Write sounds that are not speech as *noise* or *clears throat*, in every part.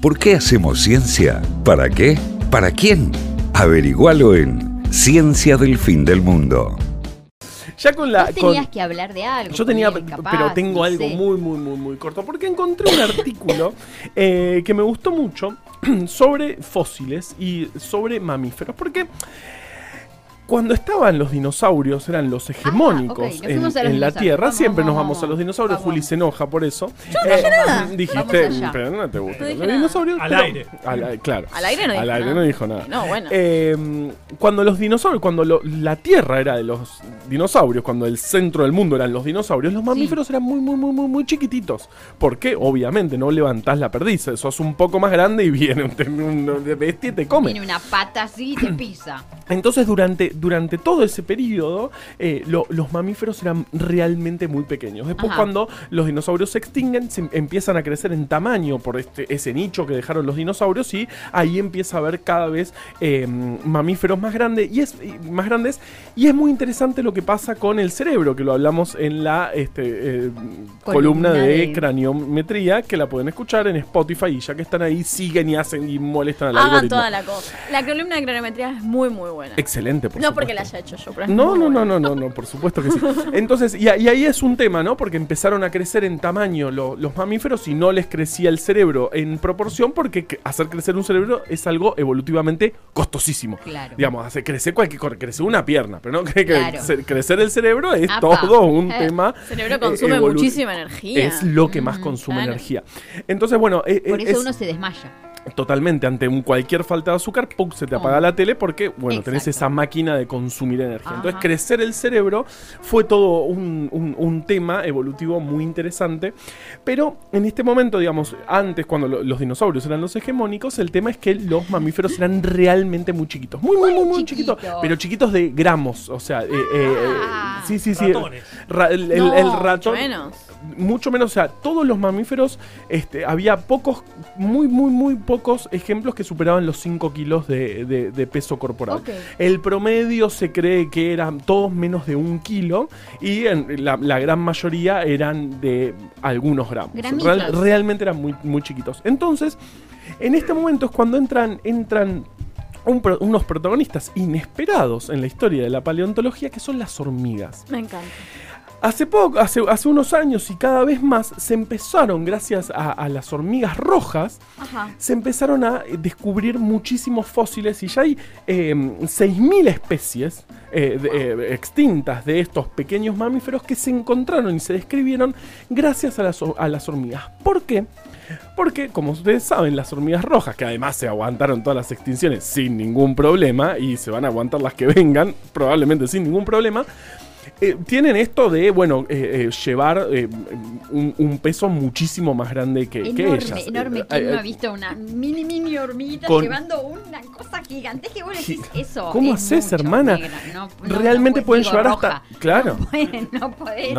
¿Por qué hacemos ciencia? ¿Para qué? ¿Para quién? Averigualo en Ciencia del Fin del Mundo. Ya con la. Vos con- tenías que hablar de algo. Yo tenía, capaz, pero tengo no algo sé. muy, muy, muy, muy corto. Porque encontré un artículo eh, que me gustó mucho *clears throat* sobre fósiles y sobre mamíferos. Porque cuando estaban los dinosaurios, eran los hegemónicos Ah, nos en, los la. Tierra. Vamos, Siempre nos vamos, vamos a los dinosaurios. Vamos. Juli se enoja por eso. Yo no dije nada. *laughs* Dijiste, pero no te gusta. No los nada. dinosaurios. Al pero- aire. al- claro. Al aire no Al dijo aire nada. no dijo nada. No, bueno. Eh, cuando los dinosaurios, cuando lo- la Tierra era de los dinosaurios, cuando el centro del mundo eran los dinosaurios, los mamíferos eran muy, muy, muy, muy, muy chiquititos. ¿Por qué? Obviamente, no levantás la perdiz. Sos un poco más grande y viene un, un- de bestia y te come. Tiene una pata así y te pisa. Entonces, durante, durante todo ese periodo, eh, lo- los mamíferos eran realmente muy pequeños. Después, Ajá. cuando los dinosaurios se extinguen, se em- empiezan a crecer en tamaño por este, ese nicho que dejaron los dinosaurios y ahí empieza a haber cada vez eh, mamíferos más grandes y es y más grandes y es muy interesante lo que pasa con el cerebro que lo hablamos en la este, eh, columna, Columna de, de- craniometría que la pueden escuchar en Spotify y ya que están ahí siguen y hacen y molestan al Hagan algoritmo. toda la cosa. La columna de cronometría es muy, muy buena. Excelente, por no porque la haya hecho yo, pero es No, muy no, buena. no, no, no, no, por supuesto que sí. *laughs* Entonces, y, ahí es un tema, ¿no? Porque empezaron a crecer en tamaño lo- los mamíferos y no les crecía el cerebro en proporción porque hacer crecer un cerebro es algo evolutivamente costosísimo. Claro. Digamos, hace crecer cualquier cosa, crecer una pierna, pero no *laughs* que, Claro. crecer el cerebro es Apa. todo un Eh, *laughs* tema. El cerebro consume muchísima energía. Es lo que más consume claro. energía. Entonces, bueno, eh, Por eh, eso es- uno se desmaya. Totalmente, ante un cualquier falta de azúcar, ¡pum! se te apaga la tele porque, bueno, tenés Exacto. esa máquina de consumir energía. Entonces, crecer el cerebro fue todo un, un- un tema evolutivo muy interesante. Pero en este momento, digamos, antes, cuando lo- los dinosaurios eran los hegemónicos, el tema es que los mamíferos eran realmente muy chiquitos. Muy, muy, muy, muy chiquitos. chiquitos. Pero chiquitos de gramos. O sea, eh, eh, eh, Ah. sí, sí, sí. Ratones. Ra- el, el- No, el mucho ratón menos. mucho menos, o sea, todos los mamíferos, este, había pocos, muy, muy, muy pocos ejemplos que superaban los 5 kilos de, de- de peso corporal. El promedio se cree que eran todos menos de un kilo y en la, la gran mayoría eran de algunos gramos. Real- realmente eran muy, muy chiquitos. Entonces, en este momento es cuando entran, entran un pro- unos protagonistas inesperados en la historia de la paleontología que son las hormigas. Me encanta. Hace poco, hace, hace unos años y cada vez más se empezaron, gracias a, a las hormigas rojas, Ajá. se empezaron a descubrir muchísimos fósiles y ya hay eh, 6.000 especies eh, de- eh, extintas de estos pequeños mamíferos que se encontraron y se describieron gracias a las, a las hormigas. ¿Por qué? Porque, como ustedes saben, las hormigas rojas, que además se aguantaron todas las extinciones sin ningún problema, y se van a aguantar las que vengan, probablemente sin ningún problema, eh, tienen esto de, bueno, eh, eh, llevar eh, un, un peso muchísimo más grande que, que Enorme, ellas. enorme. ¿Quién no ha visto una mini, mini hormiguita Con- llevando una cosa gigantesca? Y vos le decís, eso ¿Cómo es haces, mucho, hermana? negra. No- no- Realmente no pueden llevar roja. hasta- claro. No pueden, no podés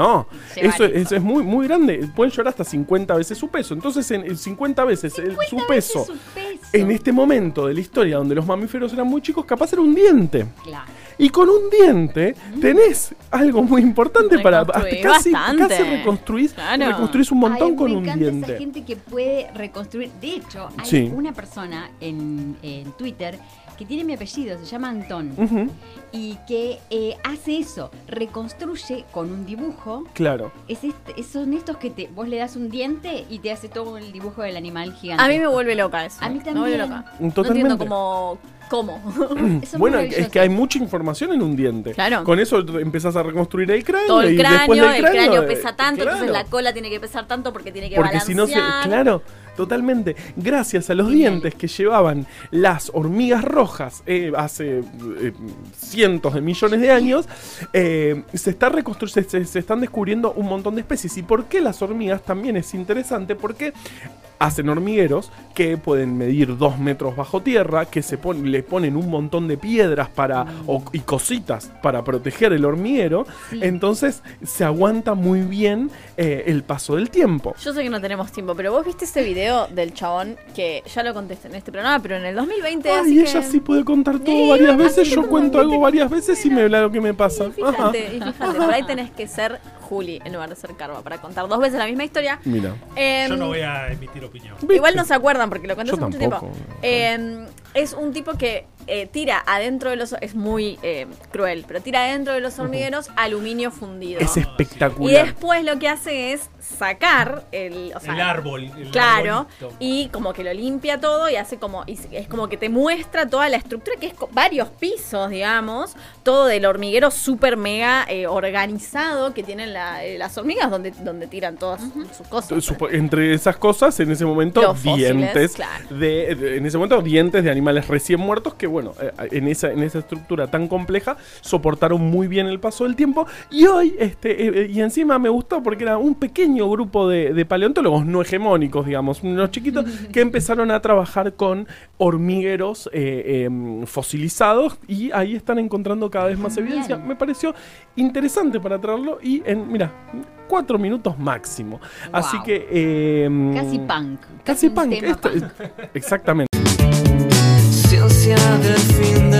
eso, eso es muy, muy grande. Pueden llevar hasta 50 veces su peso. Entonces, en, en 50 veces el- su 50 peso, veces su peso. en este momento de la historia donde los mamíferos eran muy chicos, capaz era un diente. Claro. Y con un diente tenés algo muy importante para casi, bastante. casi reconstruís, Claro. reconstruís un montón Ay, con me un encanta diente. esa gente que puede reconstruir. De hecho, hay Sí. una persona en, en Twitter que tiene mi apellido, se llama Antón, y que eh, hace eso, reconstruye con un dibujo. claro. Es este- es- son estos que te, vos le das un diente y te hace todo el dibujo del animal gigante. A mí me vuelve loca eso. A mí Me vuelve también. loca. Totalmente. No entiendo cómo. ¿Cómo? *laughs* Eso *clears throat* Bueno, es que hay mucha información en un diente. Claro. Con eso empezás a reconstruir el cráneo. Todo el y después cráneo, el cráneo eh, pesa tanto, entonces la cola tiene que pesar tanto porque tiene que Porque si no se. balancear. Claro, totalmente. Gracias a los dientes que llevaban las hormigas rojas eh, hace eh, cientos de millones de años, eh, se, está reconstru- se, se- se están descubriendo un montón de especies. ¿Y por qué las hormigas también es interesante? Porque hacen hormigueros que pueden medir dos metros bajo tierra, que se pon- le ponen un montón de piedras para, o- y cositas para proteger el hormiguero. Sí. Entonces se aguanta muy bien eh, el paso del tiempo. Yo sé que no tenemos tiempo, pero vos viste ese video del chabón que ya lo contesté en este programa, pero en el 2020. Ay, así ella que... sí puede contar todo Sí, varias veces. Yo cuento algo varias veces y me habla lo que me pasa. Y Ajá. fíjate, y fíjate, por ahí tenés que ser Juli en lugar de ser Carva para contar dos veces la misma historia. Mira. Em, Yo no voy a emitir opinión. Igual no se acuerdan porque lo conté Yo hace mucho tampoco. tiempo. Eh, es un tipo que eh, tira adentro de los... Es muy eh, cruel, pero tira adentro de los hormigueros aluminio fundido. Es y espectacular. después lo que hace es sacar el... o sea, el árbol. el Claro, arbolito. y como que lo limpia todo y hace como, y es como que te muestra toda la estructura, que es co- varios pisos, digamos, todo del hormiguero súper mega eh, organizado que tienen la- eh, las hormigas donde, donde tiran todas sus cosas. Supo- Entre esas cosas, en ese momento, Los fósiles, dientes. claro. De, de- en ese momento, dientes de animales recién muertos que, bueno, eh, en esa, en esa estructura tan compleja, soportaron muy bien el paso del tiempo. Y hoy, este, eh, y encima me gustó porque era un pequeño grupo de, de paleontólogos no hegemónicos, digamos, unos chiquitos, que *laughs* empezaron a trabajar con hormigueros eh, em, fosilizados y ahí están encontrando cada vez más evidencia. Me pareció interesante para traerlo y en, mira, cuatro minutos máximo. Así que... em, Casi punk. Casi un punk. esto- punk. exactamente. the fin